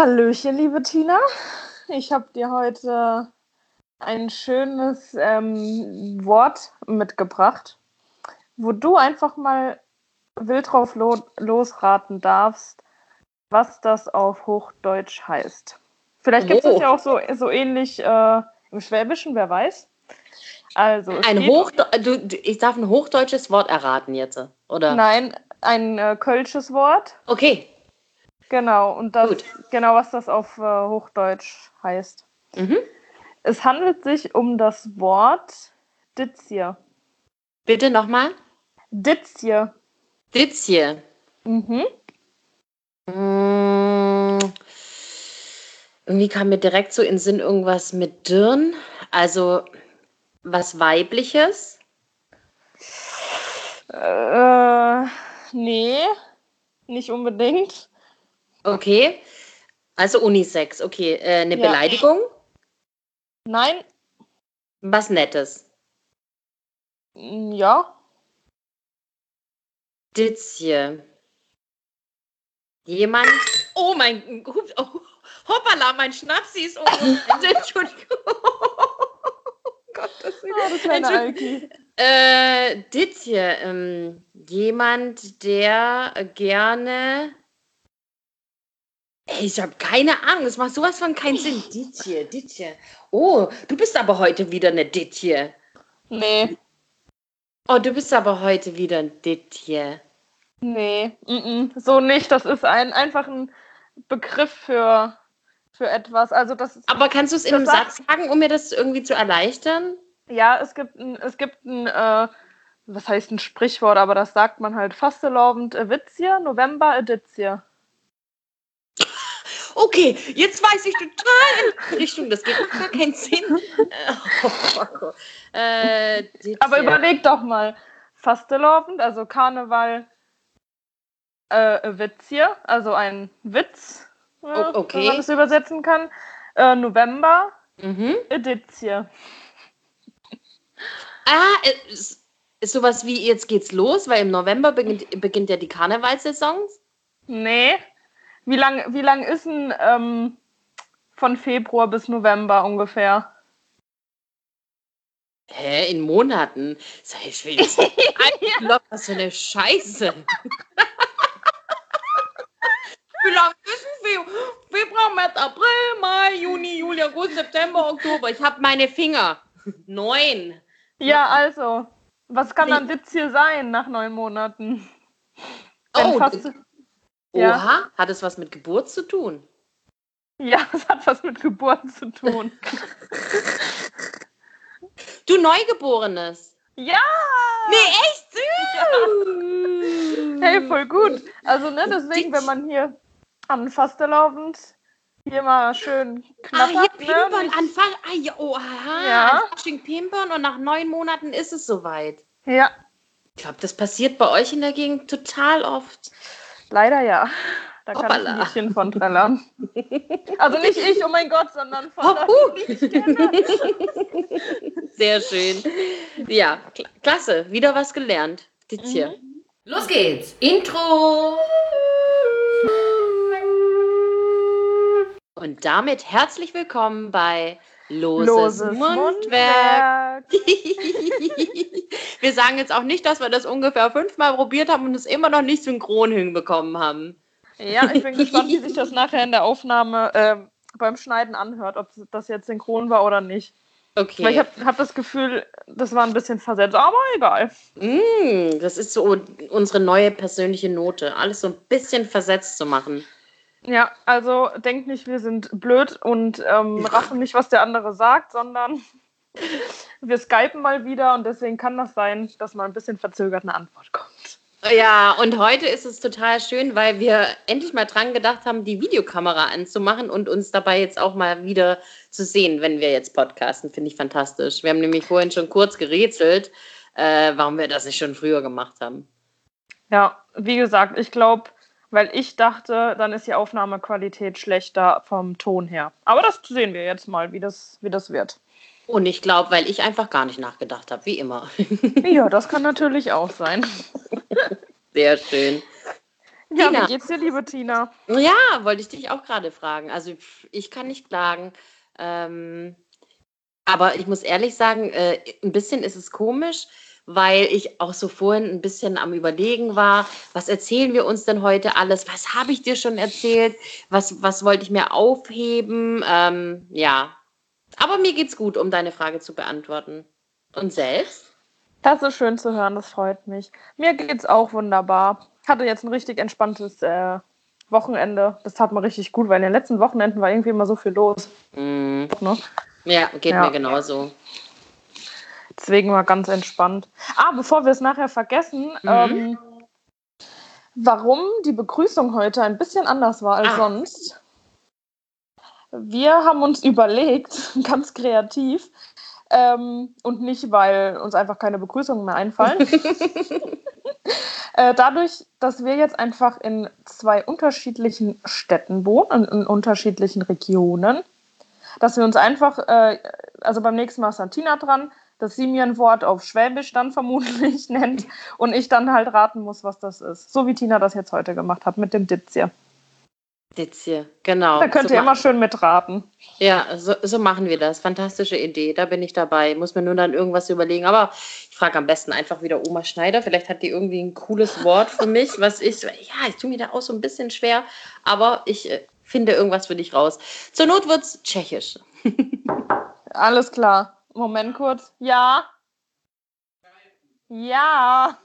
Hallöchen, liebe Tina. Ich habe dir heute ein schönes ähm, Wort mitgebracht, wo du einfach mal wild drauf lo losraten darfst, was das auf Hochdeutsch heißt. Vielleicht gibt es oh. ja auch so, so ähnlich äh, im Schwäbischen, wer weiß. Also, ein Hochde du, ich darf ein hochdeutsches Wort erraten jetzt, oder? Nein, ein äh, kölsches Wort. Okay. Genau, und das, Gut. genau was das auf äh, Hochdeutsch heißt. Mhm. Es handelt sich um das Wort Ditzier. Bitte nochmal? Ditzier. Ditzier. Mhm. Mmh, irgendwie kam mir direkt so in den Sinn irgendwas mit Dirn. Also was Weibliches? Äh, nee, nicht unbedingt. Okay. Also Unisex, okay. Äh, eine ja. Beleidigung? Nein. Was Nettes? Ja. Ditzje. Jemand. Oh mein Gott. Oh, hoppala, mein Schnapsi ist um. Entschuldigung. Gottes Willen. Oh, das kleine Alki. Äh, Ditzje. Ähm, jemand, der gerne ich habe keine Ahnung. Das macht sowas von keinen Sinn. Ditje, Ditje. Oh, du bist aber heute wieder eine Ditje. Nee. Oh, du bist aber heute wieder ein Ditje. Nee, mm -mm, so nicht. Das ist ein, einfach ein Begriff für, für etwas. Also das ist, aber kannst du es in einem Satz sagen, um mir das irgendwie zu erleichtern? Ja, es gibt ein, es gibt ein, äh, was heißt ein Sprichwort, aber das sagt man halt fastelovend Witzier, November Edizier. Okay, jetzt weiß ich total in Richtung, das geht gar keinen Sinn. Oh, äh, Aber überleg doch mal, Fastelovend, also Karneval, äh, Witz hier, also ein Witz, ja, okay. wenn man das übersetzen kann. Äh, November, mhm. Edizie. Ah, ist, ist sowas wie jetzt geht's los, weil im November beginnt, beginnt ja die Karnevalssaison? Nee, wie lang, wie lang ist denn ähm, von Februar bis November ungefähr? Hä, in Monaten? Sag ich, will jetzt was für eine Scheiße. wie lang ist denn Februar, März, April, Mai, Juni, Juli, August, September, Oktober? Ich habe meine Finger. Neun. Ja, also. Was kann dann das hier sein nach neun Monaten? Wenn oh, fast, ja. Oha, hat es was mit Geburt zu tun? Ja, es hat was mit Geburt zu tun. du Neugeborenes. Ja! Nee, echt süß! Ja. Hey, voll gut. Also, ne, deswegen, wenn man hier an Fastelavend hier mal schön knapp. Ah, hier ne? Pimpern, Anfang. Ah, ja, oh, aha. Ja. Pimpern und nach neun Monaten ist es soweit. Ja. Ich glaube, das passiert bei euch in der Gegend total oft. Leider ja. Da kann Hoppala. ich ein bisschen von trällern. Also nicht ich, oh mein Gott, sondern von oh, uh. Sehr schön. Ja, klasse. Wieder was gelernt. Tizia. Mhm. Los geht's. Intro. Und damit herzlich willkommen bei Loses, Loses Mundwerk. Mundwerk. wir sagen jetzt auch nicht, dass wir das ungefähr fünfmal probiert haben und es immer noch nicht synchron hinbekommen haben. Ja, ich bin gespannt, wie sich das nachher in der Aufnahme äh, beim Schneiden anhört, ob das jetzt synchron war oder nicht. Okay. Weil ich habe hab das Gefühl, das war ein bisschen versetzt, aber egal. Mm, das ist so unsere neue persönliche Note, alles so ein bisschen versetzt zu machen. Ja, also denkt nicht, wir sind blöd und ähm, raffen nicht, was der andere sagt, sondern wir skypen mal wieder und deswegen kann das sein, dass mal ein bisschen verzögert eine Antwort kommt. Ja, und heute ist es total schön, weil wir endlich mal dran gedacht haben, die Videokamera anzumachen und uns dabei jetzt auch mal wieder zu sehen, wenn wir jetzt podcasten. Finde ich fantastisch. Wir haben nämlich vorhin schon kurz gerätselt, äh, warum wir das nicht schon früher gemacht haben. Ja, wie gesagt, ich glaube, weil ich dachte, dann ist die Aufnahmequalität schlechter vom Ton her. Aber das sehen wir jetzt mal, wie das, wie das wird. Und ich glaube, weil ich einfach gar nicht nachgedacht habe, wie immer. ja, das kann natürlich auch sein. Sehr schön. Ja, Tina. wie geht's dir, liebe Tina? Ja, wollte ich dich auch gerade fragen. Also ich kann nicht klagen. Ähm, aber ich muss ehrlich sagen, äh, ein bisschen ist es komisch, weil ich auch so vorhin ein bisschen am Überlegen war, was erzählen wir uns denn heute alles? Was habe ich dir schon erzählt? Was, was wollte ich mir aufheben? Ähm, ja, aber mir geht's gut, um deine Frage zu beantworten. Und selbst? Das ist schön zu hören, das freut mich. Mir geht's auch wunderbar. Hatte jetzt ein richtig entspanntes äh, Wochenende. Das tat mir richtig gut, weil in den letzten Wochenenden war irgendwie immer so viel los. Mm, Ne? ja, geht Ja. mir genauso. Deswegen war ganz entspannt. Ah, bevor wir es nachher vergessen, Mhm. ähm, warum die Begrüßung heute ein bisschen anders war als Ah. sonst. Wir haben uns überlegt, ganz kreativ, ähm, und nicht, weil uns einfach keine Begrüßungen mehr einfallen. äh, dadurch, dass wir jetzt einfach in zwei unterschiedlichen Städten wohnen, in, in unterschiedlichen Regionen, dass wir uns einfach, äh, also beim nächsten Mal ist dann Tina dran, dass sie mir ein Wort auf Schwäbisch dann vermutlich nennt und ich dann halt raten muss, was das ist. So wie Tina das jetzt heute gemacht hat mit dem Ditzier. Jetzt hier, genau. Da könnt So ihr immer schön mitraten. Ja, so, so machen wir das. Fantastische Idee. Da bin ich dabei. Muss mir nur dann irgendwas überlegen. Aber ich frage am besten einfach wieder Oma Schneider. Vielleicht hat die irgendwie ein cooles Wort für mich, was ich. Ja, ich tue mir da auch so ein bisschen schwer. Aber ich äh, finde irgendwas für dich raus. Zur Not wird's Tschechisch. Alles klar. Moment kurz. Ja. Ja.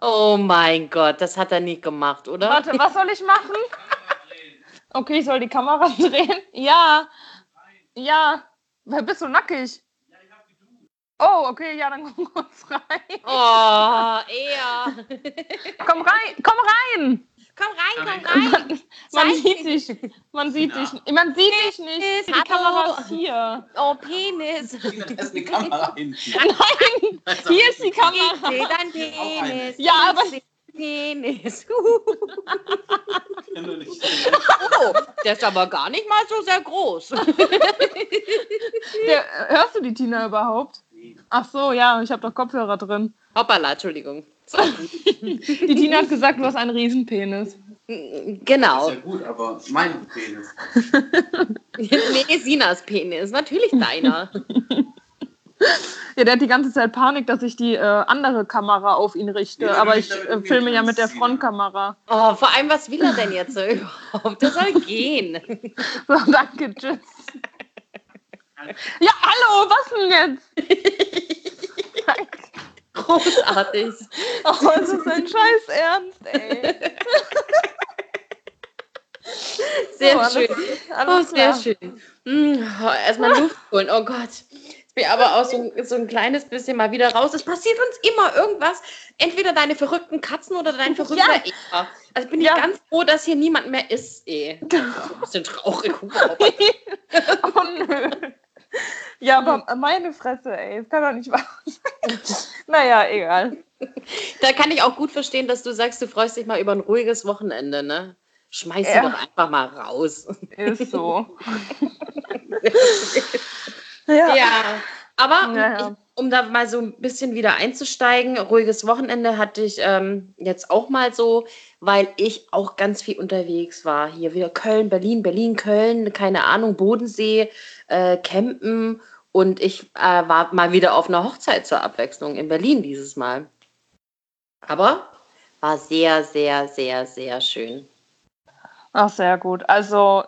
Oh mein Gott, das hat er nie gemacht, oder? Warte, was soll ich machen? Okay, ich soll die Kamera drehen. Ja. Ja. Wer bist du nackig? Oh, okay, ja, dann komm kurz rein. Oh, er. Komm rein, komm rein. Komm rein, komm rein. Man Zeig sieht dich. Man sieht dich. Man sieht dich nicht. Die Hallo. Kamera ist hier. Oh, Penis. Da ist eine Kamera hinten. Nein, hier ist die Ich Kamera. sehe dein Penis. Ja, aber- Ich Penis. Oh, der ist aber gar nicht mal so sehr groß. Der, hörst du die Tina überhaupt? Ach so, ja, ich habe doch Kopfhörer drin. Hoppala, Entschuldigung. Die Tina hat gesagt, du hast einen Riesenpenis. Genau. Ist ja gut, aber mein Penis. nee, Sinas Penis. Natürlich deiner. Ja, der hat die ganze Zeit Panik, dass ich die äh, andere Kamera auf ihn richte. Ja, aber ich äh, filme ja mit der. Frontkamera. Oh, vor allem, was will er denn jetzt so überhaupt? Der soll gehen. So, danke, tschüss. Ja, hallo, was denn jetzt? Großartig. Oh, es ist ein Scheiß Ernst, ey. Sehr alles- schön. Alles oh, sehr schön. Mm, oh, erstmal Luft holen. Oh Gott. Ich bin aber auch so, so ein kleines bisschen mal wieder raus. Es passiert uns immer irgendwas. Entweder deine verrückten Katzen oder dein verrückter Ja. Eva. Also bin Ja. ich ganz froh, dass hier niemand mehr ist, eh. Ein bisschen traurig. Oh nö. Ja, aber meine Fresse, ey. Das kann doch nicht wahr sein. Naja, egal. Da kann ich auch gut verstehen, dass du sagst, du freust dich mal über ein ruhiges Wochenende, ne? Schmeiß sie Ja. doch einfach mal raus. Ist so. ja. Ja, aber Ja, ja. Ich, um da mal so ein bisschen wieder einzusteigen, ruhiges Wochenende hatte ich ähm, jetzt auch mal so, weil ich auch ganz viel unterwegs war. Hier wieder Köln, Berlin, Berlin, Köln, keine Ahnung, Bodensee, äh, Campen und ich äh, war mal wieder auf einer Hochzeit zur Abwechslung in Berlin dieses Mal. Aber war sehr, sehr, sehr, sehr schön. Ach, sehr gut. Also.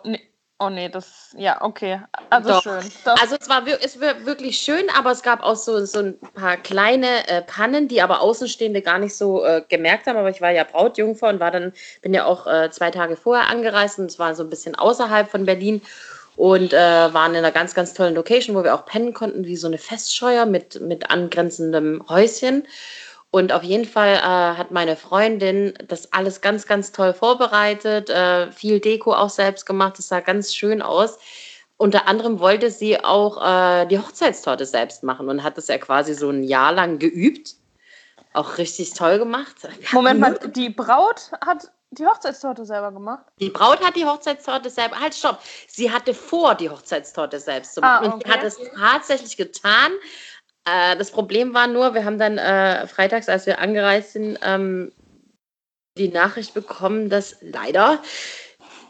Oh nee, das, ja, okay. Also Doch. schön. Das, Also es war, es war wirklich schön, aber es gab auch so, so ein paar kleine äh, Pannen, die aber Außenstehende gar nicht so äh, gemerkt haben. Aber ich war ja Brautjungfer und war dann, bin ja auch äh, zwei Tage vorher angereist und es war so ein bisschen außerhalb von Berlin und äh, waren in einer ganz, ganz tollen Location, wo wir auch pennen konnten, wie so eine Festscheuer mit, mit angrenzendem Häuschen. Und auf jeden Fall äh, hat meine Freundin das alles ganz, ganz toll vorbereitet, äh, viel Deko auch selbst gemacht. Es sah ganz schön aus. Unter anderem wollte sie auch äh, die Hochzeitstorte selbst machen und hat das ja quasi so ein Jahr lang geübt. Auch richtig toll gemacht. Moment mal, die Braut hat die Hochzeitstorte selber gemacht. Die Braut hat die Hochzeitstorte selber. Halt, stopp. Sie hatte vor, die Hochzeitstorte selbst zu machen. Ah, Und sie okay. hat es tatsächlich getan. Äh, das Problem war nur, wir haben dann äh, freitags, als wir angereist sind, ähm, die Nachricht bekommen, dass leider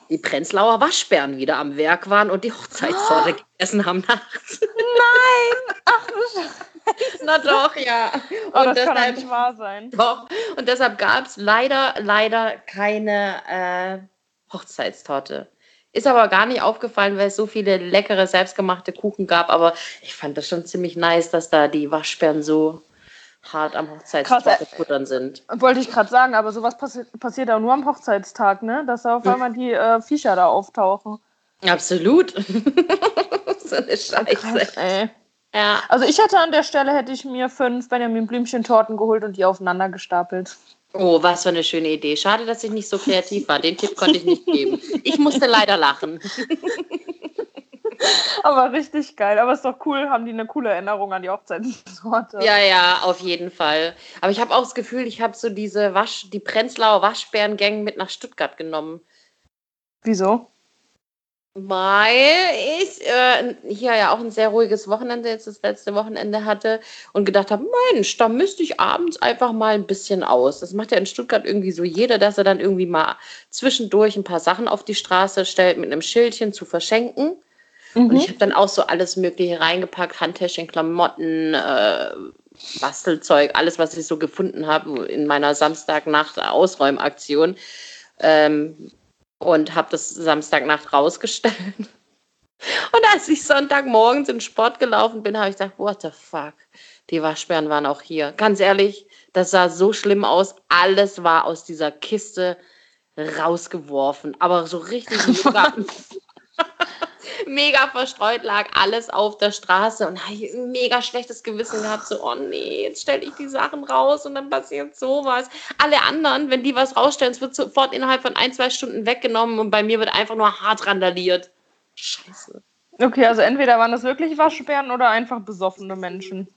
die Prenzlauer Waschbären wieder am Werk waren und die Hochzeitssorte oh. gegessen haben nachts. Nein! Ach du Na doch, ja. Und oh, das deshalb, kann nicht wahr sein. Doch. Und deshalb gab es leider, leider keine äh, Hochzeitstorte. Ist aber gar nicht aufgefallen, weil es so viele leckere, selbstgemachte Kuchen gab. Aber ich fand das schon ziemlich nice, dass da die Waschbären so hart am Hochzeitstag futtern sind. Wollte ich gerade sagen, aber sowas passi passiert auch nur am Hochzeitstag, ne? Dass da auf hm. einmal die äh, Viecher da auftauchen. Absolut. so eine Scheiße. Krass. Ja. Also ich hätte an der Stelle hätte ich mir fünf Benjamin Blümchen Torten geholt und die aufeinander gestapelt. Oh, was für eine schöne Idee. Schade, dass ich nicht so kreativ war. Den Tipp konnte ich nicht geben. Ich musste leider lachen. Aber richtig geil. Aber ist doch cool, haben die eine coole Erinnerung an die Hochzeitssorte. Ja, ja, auf jeden Fall. Aber ich habe auch das Gefühl, ich habe so diese Wasch, die Prenzlauer Waschbärengang mit nach Stuttgart genommen. Wieso? Weil ich äh, hier ja auch ein sehr ruhiges Wochenende, jetzt das letzte Wochenende hatte und gedacht habe, Mensch, da müsste ich abends einfach mal ein bisschen aus. Das macht ja in Stuttgart irgendwie so jeder, dass er dann irgendwie mal zwischendurch ein paar Sachen auf die Straße stellt mit einem Schildchen zu verschenken. Mhm. Und ich habe dann auch so alles Mögliche reingepackt, Handtäschchen, Klamotten, äh, Bastelzeug, alles, was ich so gefunden habe in meiner Samstagnacht-Ausräumaktion. Ähm, und habe das Samstagnacht rausgestellt. Und als ich Sonntagmorgens in Sport gelaufen bin, habe ich gedacht, what the fuck? Die Waschbären waren auch hier. Ganz ehrlich, das sah so schlimm aus. Alles war aus dieser Kiste rausgeworfen. Aber so richtig mega, verstreut lag alles auf der Straße und habe ein mega schlechtes Gewissen gehabt. So, oh nee, jetzt stelle ich die Sachen raus und dann passiert sowas. Alle anderen, wenn die was rausstellen, es wird sofort innerhalb von ein, zwei Stunden weggenommen und bei mir wird einfach nur hart randaliert. Scheiße. Okay, also entweder waren das wirklich Waschbären oder einfach besoffene Menschen.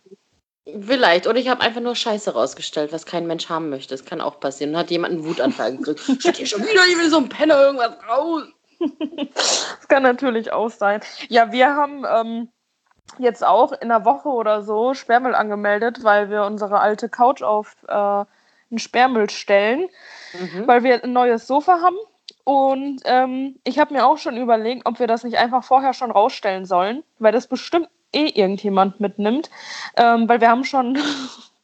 Vielleicht. Oder ich habe einfach nur Scheiße rausgestellt, was kein Mensch haben möchte. Das kann auch passieren. Dann hat jemand einen Wutanfall gekriegt. Steht hier schon wieder, ich will so ein Penner irgendwas raus das kann natürlich auch sein. Ja, wir haben ähm, jetzt auch in einer Woche oder so Sperrmüll angemeldet, weil wir unsere alte Couch auf äh, einen Sperrmüll stellen, mhm. weil wir ein neues Sofa haben. Und ähm, ich habe mir auch schon überlegt, ob wir das nicht einfach vorher schon rausstellen sollen, weil das bestimmt eh irgendjemand mitnimmt. Ähm, weil wir haben schon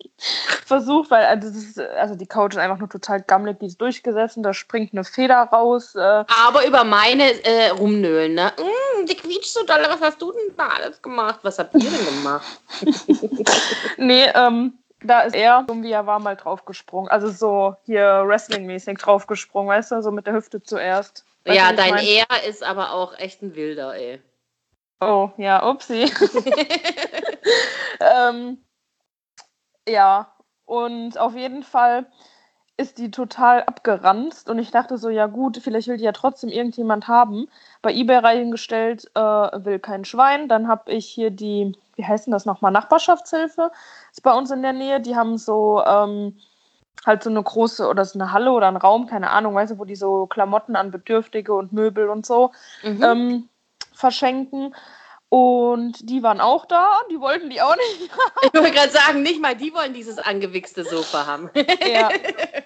versucht, weil also, ist, also, die Couch ist einfach nur total gammelig, die ist durchgesessen, da springt eine Feder raus. Äh. Aber über meine äh, rumnöhlen, ne? Mm, die quietscht so doll, was hast du denn da alles gemacht? Was habt ihr denn gemacht? nee, ähm, da ist er, so wie er war, mal draufgesprungen. Also so hier Wrestling-mäßig draufgesprungen, weißt du, so mit der Hüfte zuerst. Weißt ja, dein Er ist aber auch echt ein Wilder, ey. Oh, ja, upsi. ähm, ja, und auf jeden Fall ist die total abgeranzt und ich dachte so, ja gut, vielleicht will die ja trotzdem irgendjemand haben. Bei eBay reingestellt, äh, will kein Schwein. Dann habe ich hier die, wie heißt denn das nochmal, Nachbarschaftshilfe. Ist bei uns in der Nähe. Die haben so ähm, halt so eine große oder so eine Halle oder einen Raum, keine Ahnung, weißt du, wo die so Klamotten an Bedürftige und Möbel und so mhm. ähm, verschenken. Und die waren auch da, die wollten die auch nicht. ich wollte gerade sagen, nicht mal die wollen dieses angewichste Sofa haben. ja.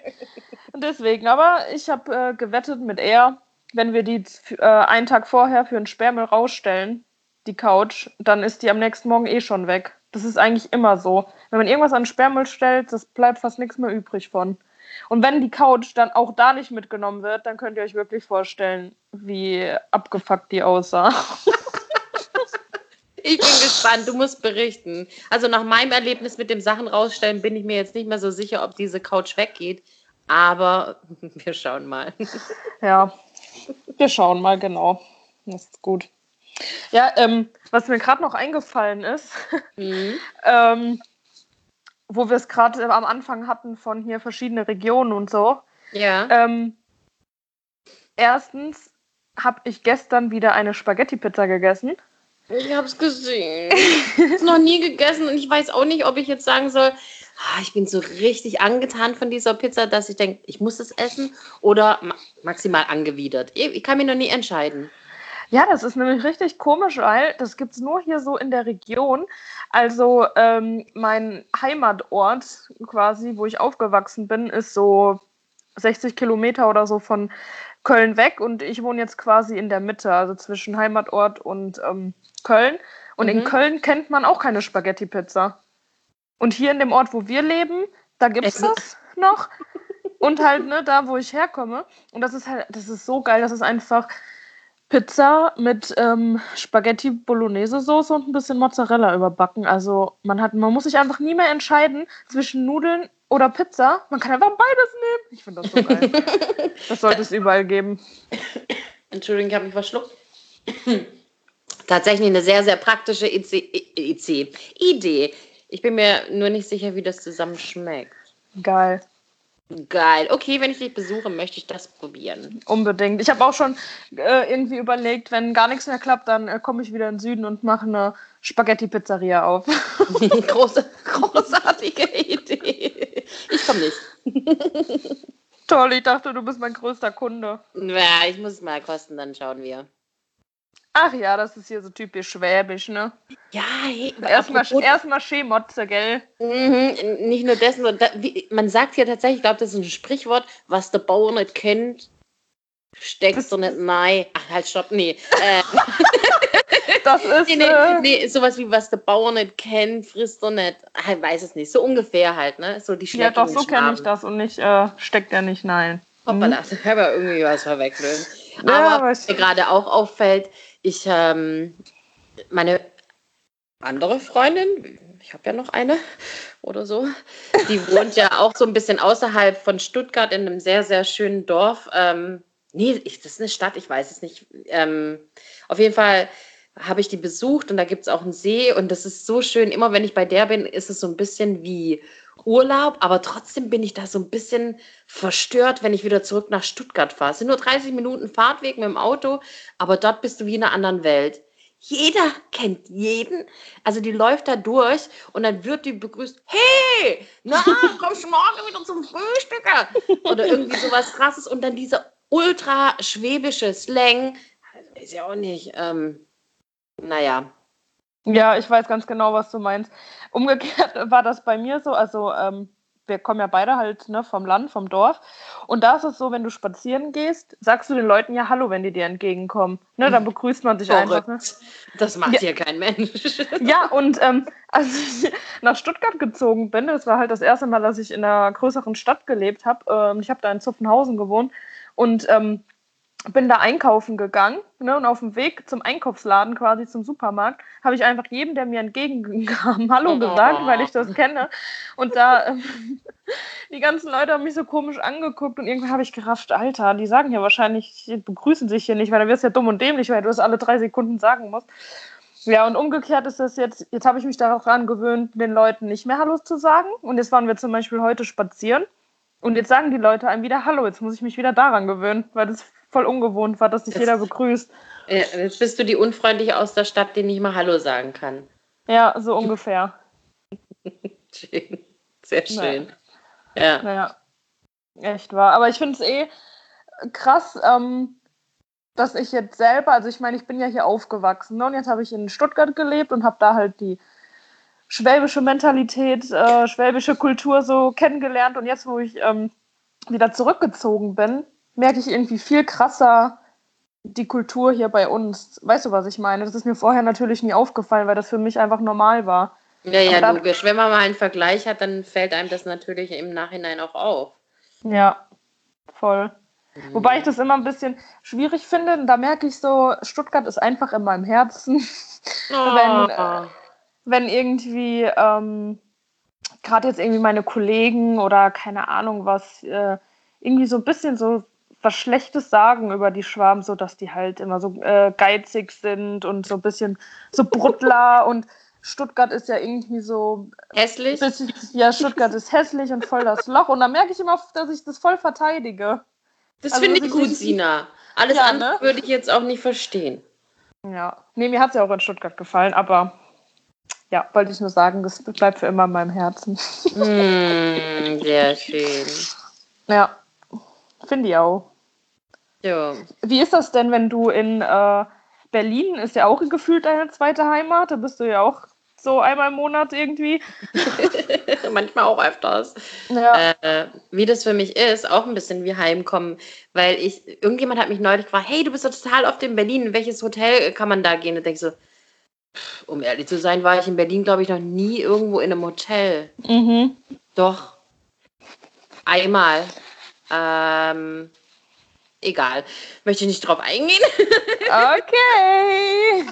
Und deswegen, aber ich habe äh, gewettet mit er, wenn wir die äh, einen Tag vorher für einen Sperrmüll rausstellen, die Couch, dann ist die am nächsten Morgen eh schon weg. Das ist eigentlich immer so. Wenn man irgendwas an Sperrmüll stellt, das bleibt fast nichts mehr übrig von. Und wenn die Couch dann auch da nicht mitgenommen wird, dann könnt ihr euch wirklich vorstellen, wie abgefuckt die aussah. Ich bin gespannt, du musst berichten. Also nach meinem Erlebnis mit dem Sachen rausstellen bin ich mir jetzt nicht mehr so sicher, ob diese Couch weggeht. Aber wir schauen mal. Ja, wir schauen mal, genau. Das ist gut. Ja, ähm, was mir gerade noch eingefallen ist, mhm. ähm, wo wir es gerade am Anfang hatten von hier verschiedene Regionen und so. Ja. Ähm, erstens habe ich gestern wieder eine Spaghetti-Pizza gegessen. Ich habe es gesehen. Ich habe es noch nie gegessen und ich weiß auch nicht, ob ich jetzt sagen soll, ah, ich bin so richtig angetan von dieser Pizza, dass ich denke, ich muss es essen oder maximal angewidert. Ich kann mich noch nie entscheiden. Ja, das ist nämlich richtig komisch, weil das gibt es nur hier so in der Region. Also ähm, mein Heimatort quasi, wo ich aufgewachsen bin, ist so 60 Kilometer oder so von Köln weg und ich wohne jetzt quasi in der Mitte, also zwischen Heimatort und ähm, Köln. Und in Mhm. Köln kennt man auch keine Spaghetti-Pizza. Und hier in dem Ort, wo wir leben, da gibt es das noch. Und halt, ne, da, wo ich herkomme. Und das ist halt, das ist so geil. Das ist einfach Pizza mit ähm, Spaghetti Bolognese Soße und ein bisschen Mozzarella überbacken. Also man hat, man muss sich einfach nie mehr entscheiden zwischen Nudeln oder Pizza. Man kann einfach beides nehmen. Ich finde das so geil. das sollte es überall geben. Entschuldigung, ich habe mich verschluckt. Tatsächlich eine sehr, sehr praktische IC, IC, Idee. Ich bin mir nur nicht sicher, wie das zusammen schmeckt. Geil. Geil. Okay, wenn ich dich besuche, möchte ich das probieren. Unbedingt. Ich habe auch schon äh, irgendwie überlegt, wenn gar nichts mehr klappt, dann äh, komme ich wieder in den Süden und mache eine Spaghetti-Pizzeria auf. Große, großartige Idee. Ich komme nicht. Toll, ich dachte, du bist mein größter Kunde. Ja, ich muss es mal kosten, dann schauen wir. Ach ja, das ist hier so typisch schwäbisch, ne? Ja, hey, Erstmal erstmal Schemotze, gell? Mhm, nicht nur dessen, sondern da, wie, man sagt hier tatsächlich, ich glaube, das ist ein Sprichwort, was der Bauer nicht kennt, steckst du nicht nein. Ach, halt, stopp, nee. Äh, Das ist. nee, nee, äh, nee, sowas wie, was der Bauer nicht kennt, frisst du nicht. Ah, Ich weiß es nicht, so ungefähr halt, ne? So die ja, Schnecke doch, so kenne ich das und nicht, äh, steckt er nicht, nein. Hoppala, ich habe ja irgendwie was verwechseln. Ja, Aber aber was mir gerade auch auffällt, ich, ähm, meine andere Freundin, ich habe ja noch eine oder so, die wohnt ja auch so ein bisschen außerhalb von Stuttgart in einem sehr, sehr schönen Dorf. Ähm, nee, ich, das ist eine Stadt, ich weiß es nicht. Ähm, auf jeden Fall habe ich die besucht und da gibt es auch einen See und das ist so schön. Immer wenn ich bei der bin, ist es so ein bisschen wie Urlaub, aber trotzdem bin ich da so ein bisschen verstört, wenn ich wieder zurück nach Stuttgart fahre. Es sind nur 30 Minuten Fahrtweg mit dem Auto, aber dort bist du wie in einer anderen Welt. Jeder kennt jeden. Also die läuft da durch und dann wird die begrüßt, hey, na, kommst du morgen wieder zum Frühstück? Oder irgendwie sowas krasses und dann dieser ultra schwäbische Slang. Ist ja auch nicht, ähm, naja. Ja, ich weiß ganz genau, was du meinst. Umgekehrt war das bei mir so, also ähm, wir kommen ja beide halt ne, vom Land, vom Dorf. Und da ist es so, wenn du spazieren gehst, sagst du den Leuten ja Hallo, wenn die dir entgegenkommen. Ne, dann begrüßt man sich einfach. Ne? Verrückt. Das macht Ja. hier kein Mensch. Ja, und ähm, als ich nach Stuttgart gezogen bin, das war halt das erste Mal, dass ich in einer größeren Stadt gelebt habe. Ähm, ich habe da in Zuffenhausen gewohnt und ähm, bin da einkaufen gegangen. Ne, und auf dem Weg zum Einkaufsladen, quasi zum Supermarkt, habe ich einfach jedem, der mir entgegenkam, Hallo gesagt, weil ich das kenne. Und da, ähm, die ganzen Leute haben mich so komisch angeguckt und irgendwann habe ich gerafft, Alter, die sagen ja wahrscheinlich, die begrüßen sich hier nicht, weil dann wirst du ja dumm und dämlich, weil du das alle drei Sekunden sagen musst. Ja, und umgekehrt ist das jetzt, jetzt habe ich mich daran gewöhnt, den Leuten nicht mehr Hallo zu sagen. Und jetzt waren wir zum Beispiel heute spazieren und jetzt sagen die Leute einem wieder Hallo. Jetzt muss ich mich wieder daran gewöhnen, weil das voll ungewohnt war, dass sich Das- jeder begrüßt. Ja, Jetzt bist du die Unfreundliche aus der Stadt, die nicht mal Hallo sagen kann. Ja, so ungefähr. Schön. Sehr schön. Ja. Naja, echt wahr. Aber ich finde es eh krass, ähm, dass ich jetzt selber, also ich meine, ich bin ja hier aufgewachsen ne? und jetzt habe ich in Stuttgart gelebt und habe da halt die schwäbische Mentalität, äh, schwäbische Kultur so kennengelernt und jetzt, wo ich ähm, wieder zurückgezogen bin, merke ich irgendwie viel krasser die Kultur hier bei uns. Weißt du, was ich meine? Das ist mir vorher natürlich nie aufgefallen, weil das für mich einfach normal war. Ja, ja, Aber da- logisch. Wenn man mal einen Vergleich hat, dann fällt einem das natürlich im Nachhinein auch auf. Ja, voll. Wobei ich das immer ein bisschen schwierig finde. Da merke ich so, Stuttgart ist einfach in meinem Herzen. wenn, äh, wenn irgendwie, ähm, gerade jetzt irgendwie meine Kollegen oder keine Ahnung was, äh, irgendwie so ein bisschen so was Schlechtes sagen über die Schwaben, so dass die halt immer so äh, geizig sind und so ein bisschen so Bruttler und Stuttgart ist ja irgendwie so Hässlich? bisschen, ja, Stuttgart ist hässlich und voll das Loch. Und da merke ich immer, dass ich das voll verteidige. Das also, finde ich ich gut, nicht- Sina. Alles Ja, andere ne? würde ich jetzt auch nicht verstehen. Ja. Nee, mir hat es ja auch in Stuttgart gefallen, aber ja, wollte ich nur sagen, das bleibt für immer in meinem Herzen. Mm, sehr schön. Ja, finde ich auch. Ja. Wie ist das denn, wenn du in äh, Berlin, ist ja auch gefühlt deine zweite Heimat, da bist du ja auch so einmal im Monat irgendwie. Manchmal auch öfters. Ja. Äh, wie das für mich ist, auch ein bisschen wie Heimkommen, weil ich, irgendjemand hat mich neulich gefragt, hey, du bist doch total oft in Berlin, in welches Hotel kann man da gehen? Und denke so, um ehrlich zu sein, war ich in Berlin, glaube ich, noch nie irgendwo in einem Hotel. Mhm. Doch. Einmal. Ähm, egal. Möchte ich nicht drauf eingehen. Okay.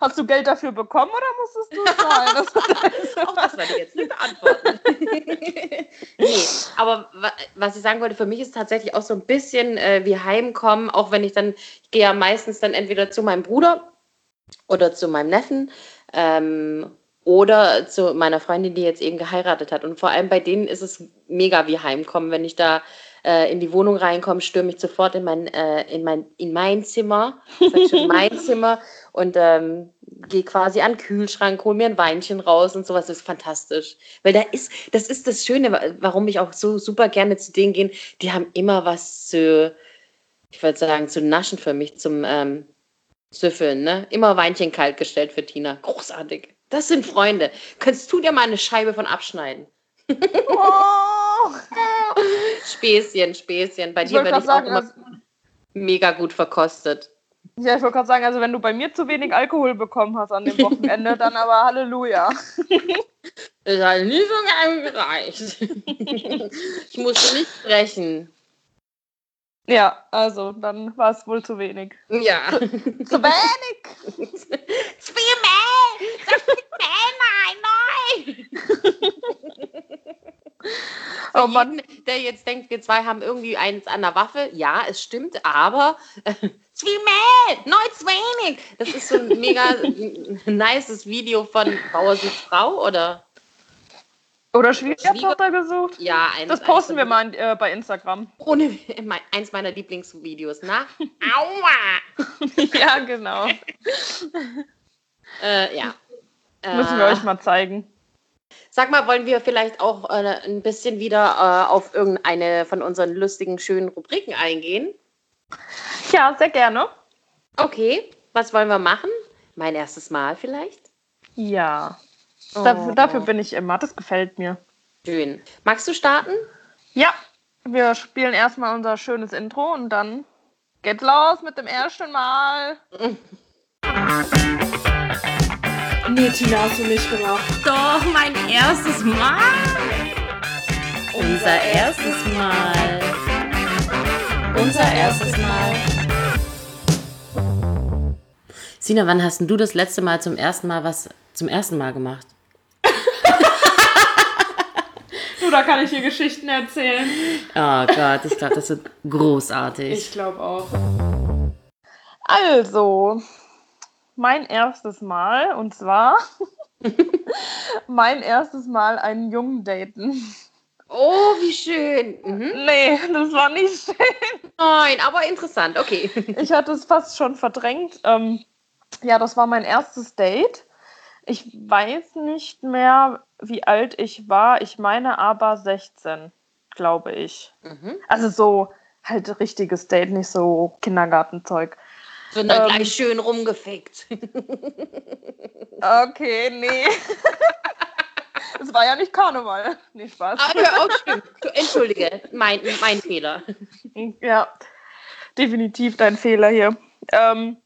Hast du Geld dafür bekommen oder musstest du zahlen? Das war Auch das werde ich jetzt nicht beantworten. nee, aber wa was ich sagen wollte, für mich ist tatsächlich auch so ein bisschen äh, wie Heimkommen, auch wenn ich dann, ich gehe ja meistens dann entweder zu meinem Bruder oder zu meinem Neffen ähm, oder zu meiner Freundin, die jetzt eben geheiratet hat. Und vor allem bei denen ist es mega wie Heimkommen, wenn ich da äh, in die Wohnung reinkomme, stürme ich sofort in mein, äh, in mein, in mein Zimmer, schon, mein Zimmer und ähm, gehe quasi an den Kühlschrank, hole mir ein Weinchen raus und sowas. Das ist fantastisch. Weil da ist, das ist das Schöne, wa- warum ich auch so super gerne zu denen gehe. Die haben immer was zu, ich würde sagen, zu naschen für mich, zum ähm, Süffeln, ne? Immer Weinchen kalt gestellt für Tina. Großartig. Das sind Freunde. Könntest du dir mal eine Scheibe von abschneiden? Oh. Späßchen, Späßchen. Bei Ich dir werde ich auch sagen, immer also, mega gut verkostet. ja, ich wollte gerade sagen, also wenn du bei mir zu wenig Alkohol bekommen hast an dem Wochenende, dann aber Halleluja. Das hat nie so gereicht. ich musste nicht sprechen. Ja, also dann war es wohl zu wenig. Ja. Zu wenig! Zwiebel! Nein, nein! Oh Mann. Jeden, der jetzt denkt, wir zwei haben irgendwie eins an der Waffe. Ja, es stimmt, aber äh, Zwiebel! Neu wenig! Das ist so ein mega nices Video von Bauer sucht Frau, oder? Oder Schwiegertochter gesucht? Ja, eins, Das posten eins, wir mal äh, bei Instagram. Ohne, eins meiner Lieblingsvideos, na? Aua! ja, genau. Äh, ja. Müssen wir Äh, euch mal zeigen. Sag mal, wollen wir vielleicht auch äh, ein bisschen wieder äh, auf irgendeine von unseren lustigen, schönen Rubriken eingehen? Ja, sehr gerne. Okay, was wollen wir machen? Mein erstes Mal vielleicht? Ja. Oh. Dafür, dafür bin ich immer. Das gefällt mir. Schön. Magst du starten? Ja, wir spielen erstmal unser schönes Intro und dann geht's los mit dem ersten Mal. Nee, Tina, hast du nicht gemacht. Doch, mein erstes Mal. Unser erstes Mal. Unser erstes Mal. Sina, wann hast denn du das letzte Mal zum ersten Mal was zum ersten Mal gemacht? Du, da kann ich dir Geschichten erzählen. Oh Gott, ich glaube, das wird großartig. glaube auch. Also, mein erstes Mal und zwar mein erstes Mal einen Jungen daten. Oh, wie schön. Mhm. Nee, das war nicht schön. Nein, aber interessant. Okay. Ich hatte es fast schon verdrängt. Ähm, ja, das war mein erstes Date. Ich weiß nicht mehr, wie alt ich war. Ich meine aber 16, glaube ich. Mhm. Also so halt richtiges Date, nicht so Kindergartenzeug. So dann Ähm. gleich schön rumgefickt. Okay, nee. Es war ja nicht Karneval. Nee, Spaß. Ah, ja, auch stimmt. Du, Entschuldige, mein, mein Fehler. Ja, definitiv dein Fehler hier. Ähm,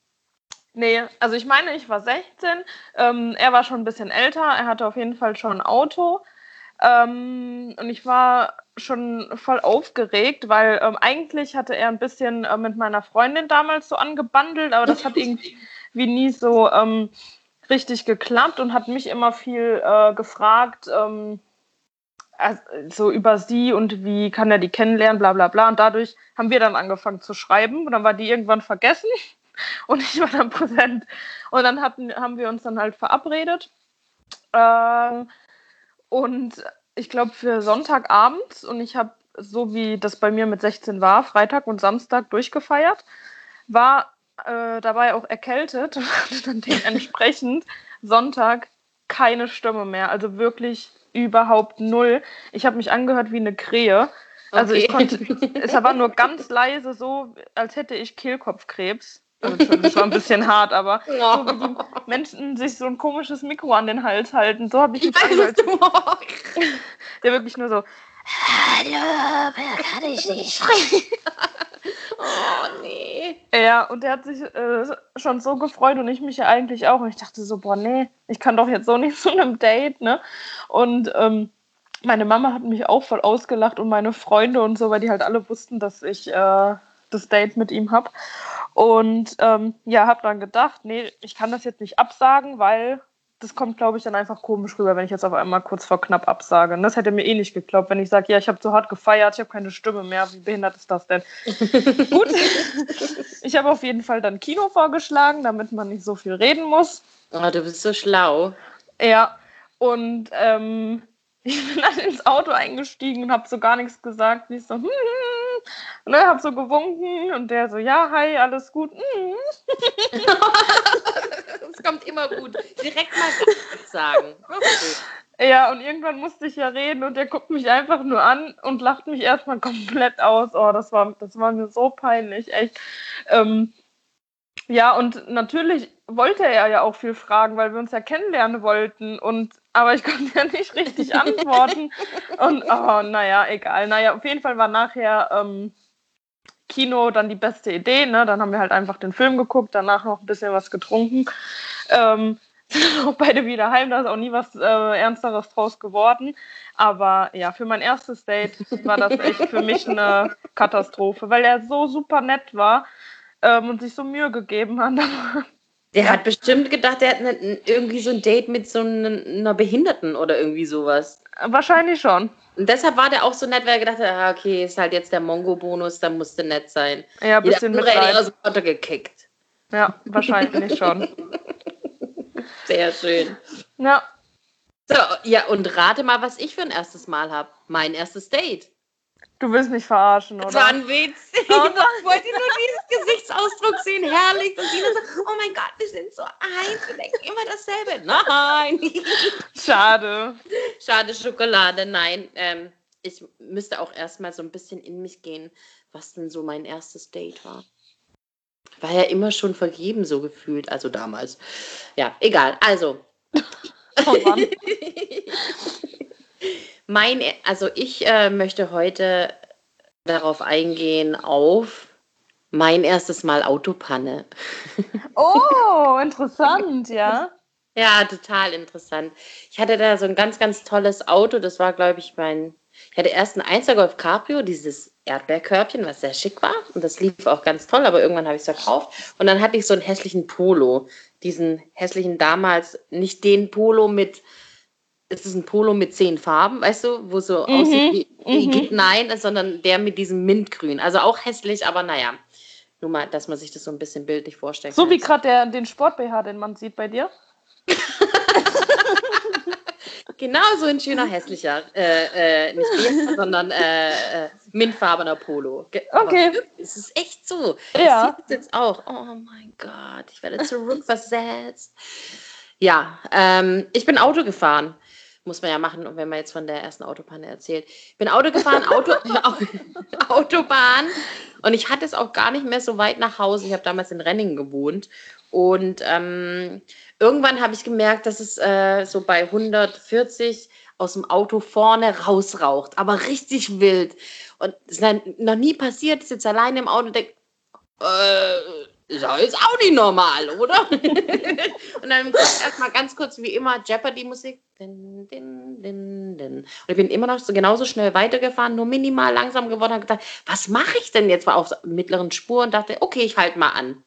nee, also ich meine, ich war 16. Ähm, er war schon ein bisschen älter. Er hatte auf jeden Fall schon ein Auto. Ähm, und ich war schon voll aufgeregt, weil ähm, eigentlich hatte er ein bisschen äh, mit meiner Freundin damals so angebandelt, aber das hat irgendwie nie so ähm, richtig geklappt und hat mich immer viel äh, gefragt, ähm, also, so über sie und wie kann er die kennenlernen, bla bla bla. Und dadurch haben wir dann angefangen zu schreiben und dann war die irgendwann vergessen und ich war dann präsent. Und dann hatten, haben wir uns dann halt verabredet. Ähm, und ich glaube für Sonntagabend und ich habe, so wie das bei mir mit 16 war, Freitag und Samstag durchgefeiert, war äh, dabei auch erkältet und hatte dann dementsprechend Sonntag keine Stimme mehr. Also wirklich überhaupt null. Ich habe mich angehört wie eine Krähe. Also ich Okay. konnte, es war nur ganz leise, so als hätte ich Kehlkopfkrebs. Also, das war ein bisschen hart, aber so wie die Menschen sich so ein komisches Mikro an den Hals halten, so habe ich angehört. Der wirklich nur so, hallo, wer kann ich nicht sprechen? Oh, nee. Ja, und der hat sich äh, schon so gefreut und ich mich ja eigentlich auch. Und ich dachte so, boah, nee, ich kann doch jetzt so nicht zu einem Date, ne? Und ähm, meine Mama hat mich auch voll ausgelacht und meine Freunde und so, weil die halt alle wussten, dass ich äh, das Date mit ihm habe. Und ähm, ja, habe dann gedacht, nee, ich kann das jetzt nicht absagen, weil das kommt, glaube ich, dann einfach komisch rüber, wenn ich jetzt auf einmal kurz vor knapp absage. Und das hätte mir eh nicht geglaubt, wenn ich sage, ja, ich habe zu hart gefeiert, ich habe keine Stimme mehr. Wie behindert ist das denn? Gut, ich habe auf jeden Fall dann Kino vorgeschlagen, damit man nicht so viel reden muss. Oh, du bist so schlau. Ja, und ähm, ich bin dann ins Auto eingestiegen und habe so gar nichts gesagt. Ich so, hm, und ne, habe so gewunken und der so, ja, hi, alles gut. Hm. Das kommt immer gut. Direkt mal sagen. Ja, und irgendwann musste ich ja reden und der guckt mich einfach nur an und lacht mich erstmal komplett aus. Oh, das war, das war mir so peinlich, echt. Ähm, ja, und natürlich wollte er ja auch viel fragen, weil wir uns ja kennenlernen wollten. Und aber ich konnte ja nicht richtig antworten. und oh, naja, egal. Naja, auf jeden Fall war nachher ähm, Kino dann die beste Idee. Ne? Dann haben wir halt einfach den Film geguckt, danach noch ein bisschen was getrunken. Ähm, sind auch beide wieder heim, da ist auch nie was äh, Ernsteres draus geworden. Aber ja, für mein erstes Date war das echt für mich eine Katastrophe, weil er so super nett war ähm, und sich so Mühe gegeben hat. Der hat bestimmt gedacht, er hat ne, irgendwie so ein Date mit so einer Behinderten oder irgendwie sowas. Wahrscheinlich schon. Und deshalb war der auch so nett, weil er gedacht hat, ah, okay, ist halt jetzt der Mongo-Bonus, da musste nett sein. Ja, ein bisschen mit aus dem Konto gekickt. Ja, wahrscheinlich schon. Sehr schön. Ja. So, ja, und rate mal, was ich für ein erstes Mal habe. Mein erstes Date. Du willst mich verarschen, oder? Das war ein Witz. Ich wollte nur diesen Gesichtsausdruck sehen. Herrlich. Und Dina so, oh mein Gott, wir sind so eins. Wir denken immer dasselbe. Nein. Schade. Schade Schokolade. Nein. Ähm, ich müsste auch erstmal so ein bisschen in mich gehen, was denn so mein erstes Date war. War ja immer schon vergeben, so gefühlt. Also damals. Ja, egal. Also. Oh. Mein, also ich äh, möchte heute darauf eingehen auf mein erstes Mal Autopanne. Oh, interessant, ja. Ja, total interessant. Ich hatte da so ein ganz, ganz tolles Auto. Das war, glaube ich, mein. Ich hatte erst ein 1 Golf Cabrio, dieses Erdbeerkörbchen, was sehr schick war. Und das lief auch ganz toll, aber irgendwann habe ich es verkauft. Und dann hatte ich so einen hässlichen Polo. Diesen hässlichen damals, nicht den Polo mit es ist ein Polo mit zehn Farben, weißt du, wo so mhm. aussieht wie, mhm. Nein, sondern der mit diesem Mintgrün. Also auch hässlich, aber naja. Nur mal, dass man sich das so ein bisschen bildlich vorstellt. So wie gerade den Sport-BH, den man sieht bei dir. genau so ein schöner, hässlicher, äh, äh, nicht BH, sondern äh, äh, mintfarbener Polo. Okay. Aber es ist echt so. Ja. Das sieht jetzt auch. Oh mein Gott, ich werde zurückversetzt. Ja, ähm, ich bin Auto gefahren. Muss man ja machen, wenn man jetzt von der ersten Autopanne erzählt. Ich bin Auto gefahren, Auto, Autobahn. Und ich hatte es auch gar nicht mehr so weit nach Hause. Ich habe damals in Renningen gewohnt. Und ähm, irgendwann habe ich gemerkt, dass es äh, so bei 140 aus dem Auto vorne rausraucht. Aber richtig wild. Und es ist noch nie passiert. Ich sitze alleine im Auto und denke, äh, ist auch jetzt auch nicht normal, oder? und dann kommt erstmal ganz kurz wie immer Jeopardy-Musik. Din, din, din, din. Und ich bin immer noch so genauso schnell weitergefahren, nur minimal langsam geworden und gedacht, was mache ich denn jetzt? War auf mittleren Spur und dachte, okay, ich halte mal an.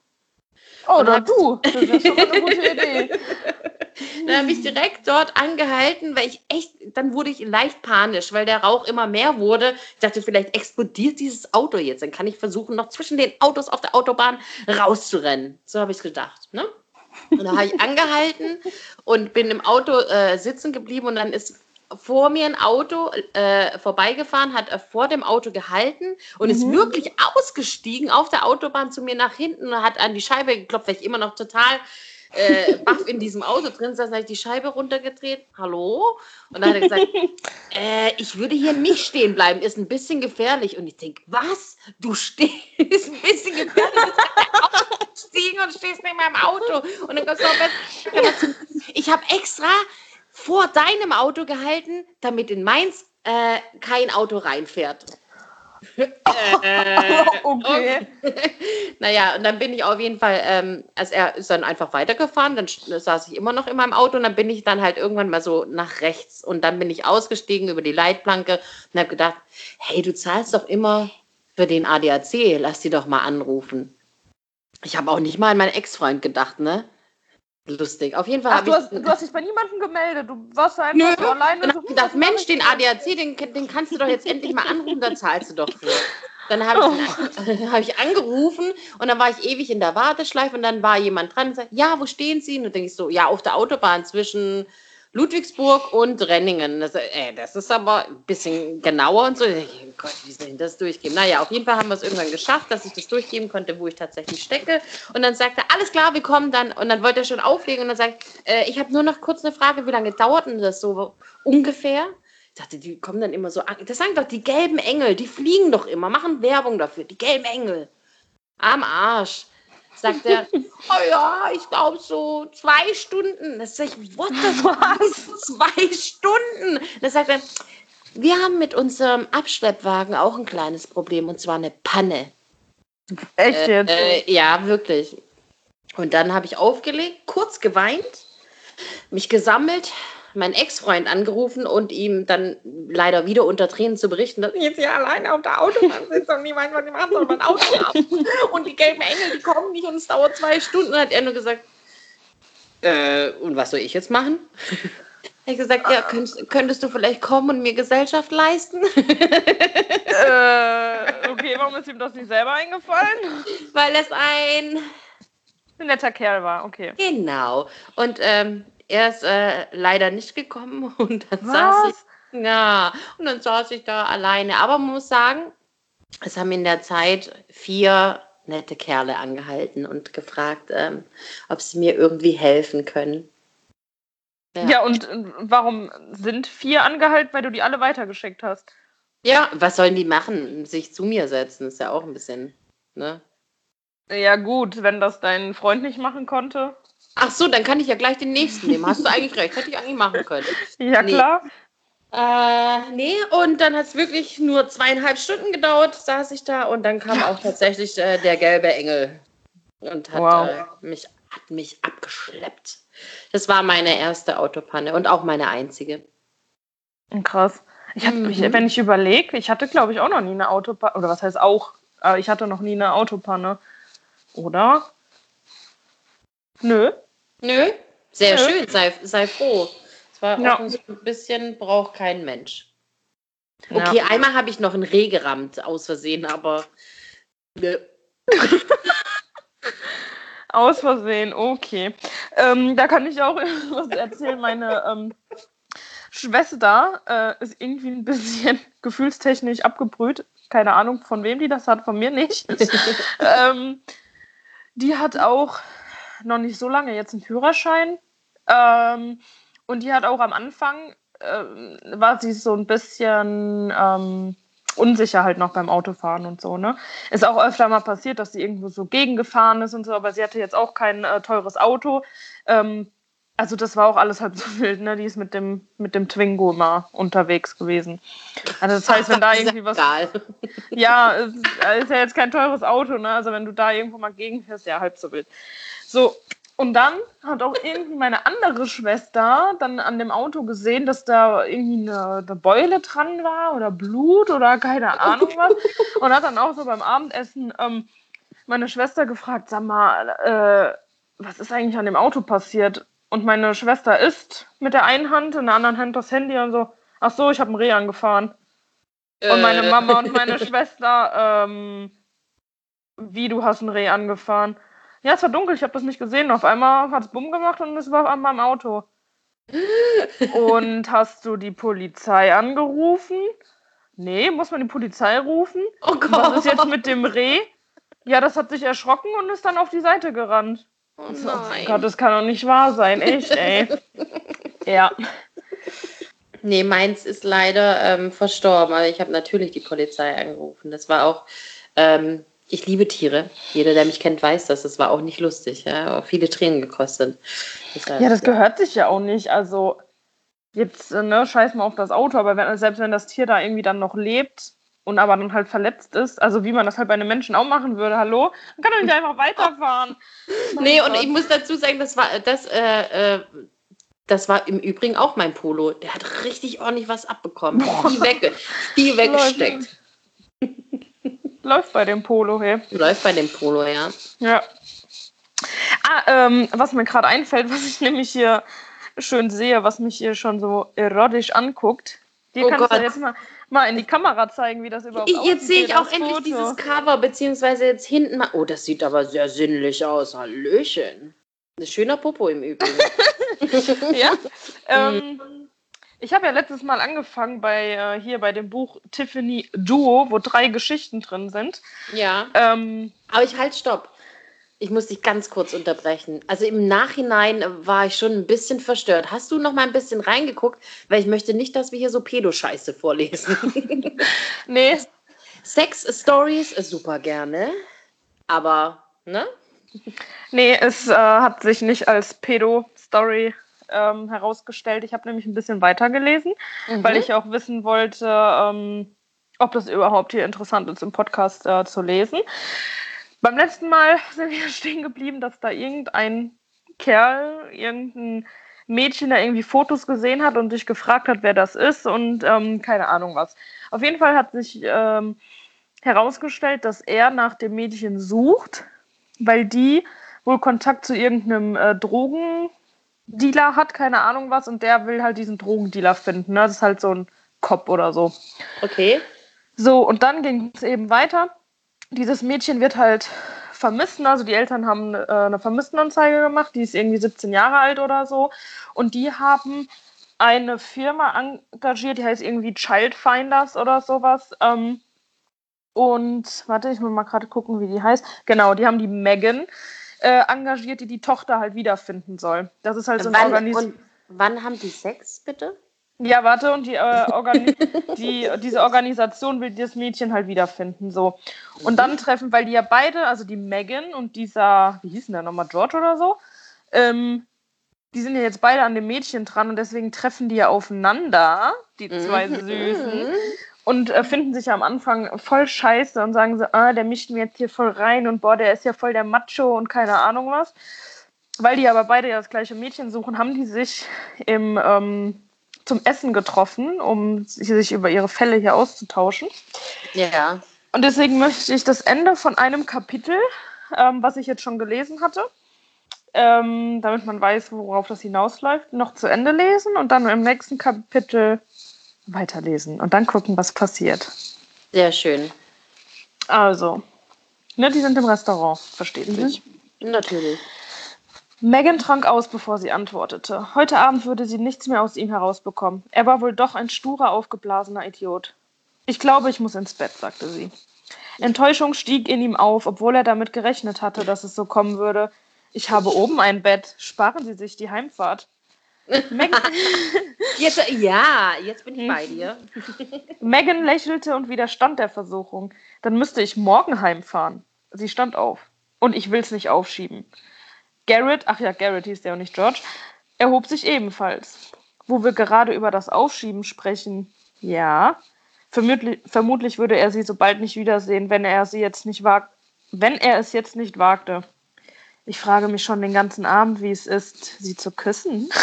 Oder du, das ist schon eine gute Idee. Dann habe ich direkt dort angehalten, weil ich echt, dann wurde ich leicht panisch, weil der Rauch immer mehr wurde. Ich dachte, vielleicht explodiert dieses Auto jetzt. Dann kann ich versuchen, noch zwischen den Autos auf der Autobahn rauszurennen. So habe ich gedacht. Ne? Und dann habe ich angehalten und bin im Auto äh, sitzen geblieben und dann ist vor mir ein Auto äh, vorbeigefahren, hat vor dem Auto gehalten und mhm. ist wirklich ausgestiegen auf der Autobahn zu mir nach hinten und hat an die Scheibe geklopft, weil ich immer noch total äh, baff in diesem Auto drin saß, habe ich die Scheibe runtergedreht. Hallo? Und dann hat er gesagt, äh, ich würde hier nicht stehen bleiben, ist ein bisschen gefährlich. Und ich denke, was? Du stehst, ein bisschen gefährlich. Stiegen und stehst neben meinem Auto. Und dann kommst du noch Ich habe extra vor deinem Auto gehalten, damit in meins äh, kein Auto reinfährt. äh, okay. naja, und dann bin ich auf jeden Fall, ähm, also er ist dann einfach weitergefahren, dann saß ich immer noch in meinem Auto und dann bin ich dann halt irgendwann mal so nach rechts und dann bin ich ausgestiegen über die Leitplanke und habe gedacht, hey, du zahlst doch immer für den ADAC, lass die doch mal anrufen. Ich habe auch nicht mal an meinen Ex-Freund gedacht, ne? Lustig. Auf jeden Fall habe ich. Hast, du hast dich bei niemandem gemeldet. Du warst einfach Nö. so alleine. Dann so, gedacht, Mensch, den ADAC, den, den kannst du doch jetzt endlich mal anrufen, da zahlst du doch für. Dann habe ich, oh. hab ich angerufen und dann war ich ewig in der Warteschleife und dann war jemand dran und sagt, ja, wo stehen Sie? Und dann denke ich so, ja, auf der Autobahn zwischen Ludwigsburg und Renningen. Das, äh, das ist aber ein bisschen genauer und so. Oh Gott, wie soll ich das durchgeben? Naja, auf jeden Fall haben wir es irgendwann geschafft, dass ich das durchgeben konnte, wo ich tatsächlich stecke. Und dann sagt er, alles klar, wir kommen dann. Und dann wollte er schon auflegen und dann sagt, äh, ich habe nur noch kurz eine Frage, wie lange dauert denn das so ungefähr? Ich dachte, die kommen dann immer so an. Das sagen doch die gelben Engel, die fliegen doch immer, machen Werbung dafür, die gelben Engel. Am Arsch sagt er, oh ja, ich glaube so zwei Stunden. Das sag ich, what the fuck? zwei Stunden? Das sagt er, wir haben mit unserem Abschleppwagen auch ein kleines Problem und zwar eine Panne. Echt jetzt? Äh, äh, ja, wirklich. Und dann habe ich aufgelegt, kurz geweint, mich gesammelt, meinen Ex-Freund angerufen und ihm dann leider wieder unter Tränen zu berichten, dass ich jetzt hier alleine auf der Autobahn sitze und niemand von dem anderen mein Auto habe. Und die gelben Engel, die kommen nicht und es dauert zwei Stunden. hat er nur gesagt, äh, und was soll ich jetzt machen? Er hat gesagt, ja, könntest, könntest, du vielleicht kommen und mir Gesellschaft leisten? äh, okay, warum ist ihm das nicht selber eingefallen? Weil es ein netter Kerl war, okay. Genau. Und ähm, er ist äh, leider nicht gekommen und dann Was? saß ich, ja, und dann saß ich da alleine. Aber man muss sagen, es haben in der Zeit vier nette Kerle angehalten und gefragt, ähm, ob sie mir irgendwie helfen können. Ja. ja, und warum sind vier angehalten, weil du die alle weitergeschickt hast? Ja, was sollen die machen? Sich zu mir setzen, ist ja auch ein bisschen, ne? Ja, gut, wenn das dein Freund nicht machen konnte. Ach so, dann kann ich ja gleich den nächsten nehmen. Hast du eigentlich recht? Hätte ich eigentlich machen können. Ja, nee. klar. Äh, nee, und dann hat es wirklich nur zweieinhalb Stunden gedauert, saß ich da und dann kam auch tatsächlich äh, der gelbe Engel und hat, wow. äh, mich, hat mich abgeschleppt. Das war meine erste Autopanne und auch meine einzige. Krass. Ich hatte mich, mhm. wenn ich überlege, ich hatte, glaube ich, auch noch nie eine Autopanne, oder was heißt auch, aber ich hatte noch nie eine Autopanne. Oder? Nö. Nö, sehr Nö. schön, sei, sei froh. Es war ja. ein bisschen, braucht kein Mensch. Okay, ja. einmal habe ich noch ein Reh gerammt, aus Versehen, aber. Nö. aus Versehen, okay. Ähm, da kann ich auch was erzählen. Meine ähm, Schwester äh, ist irgendwie ein bisschen gefühlstechnisch abgebrüht. Keine Ahnung, von wem die das hat, von mir nicht. ähm, die hat auch noch nicht so lange jetzt einen Führerschein. Ähm, und die hat auch am Anfang, äh, war sie so ein bisschen ähm, unsicher halt noch beim Autofahren und so, ne? Ist auch öfter mal passiert, dass sie irgendwo so gegengefahren ist und so, aber sie hatte jetzt auch kein äh, teures Auto. Ähm, also das war auch alles halb so wild, ne? Die ist mit dem, mit dem Twingo immer unterwegs gewesen. Also das heißt, wenn da irgendwie was. Ja, ist, ist ja jetzt kein teures Auto, ne? Also wenn du da irgendwo mal gegenfährst, ja, halb so wild. So, und dann hat auch irgendwie meine andere Schwester dann an dem Auto gesehen, dass da irgendwie eine, eine, Beule dran war oder Blut oder keine Ahnung was. Und hat dann auch so beim Abendessen ähm, meine Schwester gefragt, sag mal, äh, was ist eigentlich an dem Auto passiert? Und meine Schwester isst mit der einen Hand, in der anderen Hand das Handy und so, ach so, ich habe ein Reh angefahren. Äh. Und meine äh. Mama und meine Schwester, ähm, wie du hast ein Reh angefahren? Ja, es war dunkel, ich habe das nicht gesehen. Auf einmal hat es Bumm gemacht und es war an meinem Auto. und hast du die Polizei angerufen? Nee, muss man die Polizei rufen? Oh Gott. Was ist jetzt mit dem Reh? Ja, das hat sich erschrocken und ist dann auf die Seite gerannt. Oh Oh nein. Gott, das kann doch nicht wahr sein, echt, ey. ja. Nee, meins ist leider ähm, verstorben. Aber ich habe natürlich die Polizei angerufen. Das war auch, ähm, ich liebe Tiere. Jeder, der mich kennt, weiß das. Das war auch nicht lustig. Ja? Auch viele Tränen gekostet. Deshalb, Ja, das gehört sich ja auch nicht. Also, jetzt, äh, ne, scheiß mal auf das Auto, aber wenn, selbst wenn das Tier da irgendwie dann noch lebt und aber dann halt verletzt ist, also wie man das halt bei einem Menschen auch machen würde, hallo, dann kann doch nicht einfach weiterfahren. Nee, und ich muss dazu sagen, das war, das, äh, äh, das war im Übrigen auch mein Polo. Der hat richtig ordentlich was abbekommen. Viel, wegge viel weggesteckt. Läuft bei dem Polo, hey. Läuft bei dem Polo, ja. Ja. Ah, ähm, was mir gerade einfällt, was ich nämlich hier schön sehe, was mich hier schon so erotisch anguckt. Dir Oh kannst du Gott. jetzt mal, mal in die Kamera zeigen, wie das überhaupt Ich, jetzt sehe ich auch endlich Foto. dieses Cover, beziehungsweise jetzt hinten mal. Oh, das sieht aber sehr sinnlich aus. Hallöchen. Ein schöner Popo im Übrigen. Ja. ähm, ich habe ja letztes Mal angefangen bei äh, hier bei dem Buch Tiffany Duo, wo drei Geschichten drin sind. ja. Ähm, Aber ich halt stopp. Ich muss dich ganz kurz unterbrechen. Also im Nachhinein war ich schon ein bisschen verstört. Hast du noch mal ein bisschen reingeguckt? Weil ich möchte nicht, dass wir hier so Pedo-Scheiße vorlesen. nee, Sex-Stories äh, super gerne. Aber, ne? nee, es äh, hat sich nicht als Pedo-Story ähm, herausgestellt. Ich habe nämlich ein bisschen weitergelesen, weil ich auch wissen wollte, ähm, ob das überhaupt hier interessant ist, im Podcast äh, zu lesen. Beim letzten Mal sind wir stehen geblieben, dass da irgendein Kerl, irgendein Mädchen da irgendwie Fotos gesehen hat und sich gefragt hat, wer das ist und ähm, keine Ahnung was. Auf jeden Fall hat sich ähm, herausgestellt, dass er nach dem Mädchen sucht, weil die wohl Kontakt zu irgendeinem äh, Drogendealer hat, keine Ahnung was, und der will halt diesen Drogendealer finden. Ne? Das ist halt so ein Cop oder so. Okay. So, und dann ging es eben weiter. Dieses Mädchen wird halt vermissen. Also die Eltern haben äh, eine Vermisstenanzeige gemacht. Die ist irgendwie 17 Jahre alt oder so. Und die haben eine Firma engagiert, die heißt irgendwie Childfinders oder sowas. Ähm, und warte, ich muss mal gerade gucken, wie die heißt. Genau, die haben die Megan äh, engagiert, die die Tochter halt wiederfinden soll. Das ist halt so ein wann, Organis und wann haben die Sex, bitte? ja, warte, und die, äh, Organi die, diese Organisation will das Mädchen halt wiederfinden, so. Und dann treffen, weil die ja beide, also die Megan und dieser, wie hieß denn der nochmal, George oder so, ähm, die sind ja jetzt beide an dem Mädchen dran und deswegen treffen die ja aufeinander, die zwei Mhm. Süßen, und äh, finden sich am Anfang voll scheiße und sagen so, ah, der mischt mir jetzt hier voll rein und boah, der ist ja voll der Macho und keine Ahnung was. Weil die aber beide ja das gleiche Mädchen suchen, haben die sich im, ähm, zum Essen getroffen, um sich über ihre Fälle hier auszutauschen. Ja. Und deswegen möchte ich das Ende von einem Kapitel, ähm, was ich jetzt schon gelesen hatte, ähm, damit man weiß, worauf das hinausläuft, noch zu Ende lesen und dann im nächsten Kapitel weiterlesen und dann gucken, was passiert. Sehr schön. Also, ne, die sind im Restaurant, versteht sich. Natürlich. Megan trank aus, bevor sie antwortete. Heute Abend würde sie nichts mehr aus ihm herausbekommen. Er war wohl doch ein sturer, aufgeblasener Idiot. Ich glaube, ich muss ins Bett, sagte sie. Enttäuschung stieg in ihm auf, obwohl er damit gerechnet hatte, dass es so kommen würde. Ich habe oben ein Bett. Sparen Sie sich die Heimfahrt. Megan, Jetzt, ja, jetzt bin ich bei dir. Megan lächelte und widerstand der Versuchung. Dann müsste ich morgen heimfahren. Sie stand auf. Und ich will's nicht aufschieben. Garrett, ach ja, Garrett hieß der und nicht George, erhob sich ebenfalls. Wo wir gerade über das Aufschieben sprechen. Ja. Vermutlich, vermutlich würde er sie so bald nicht wiedersehen, wenn er sie jetzt nicht wag wenn er es jetzt nicht wagte. Ich frage mich schon den ganzen Abend, wie es ist, sie zu küssen.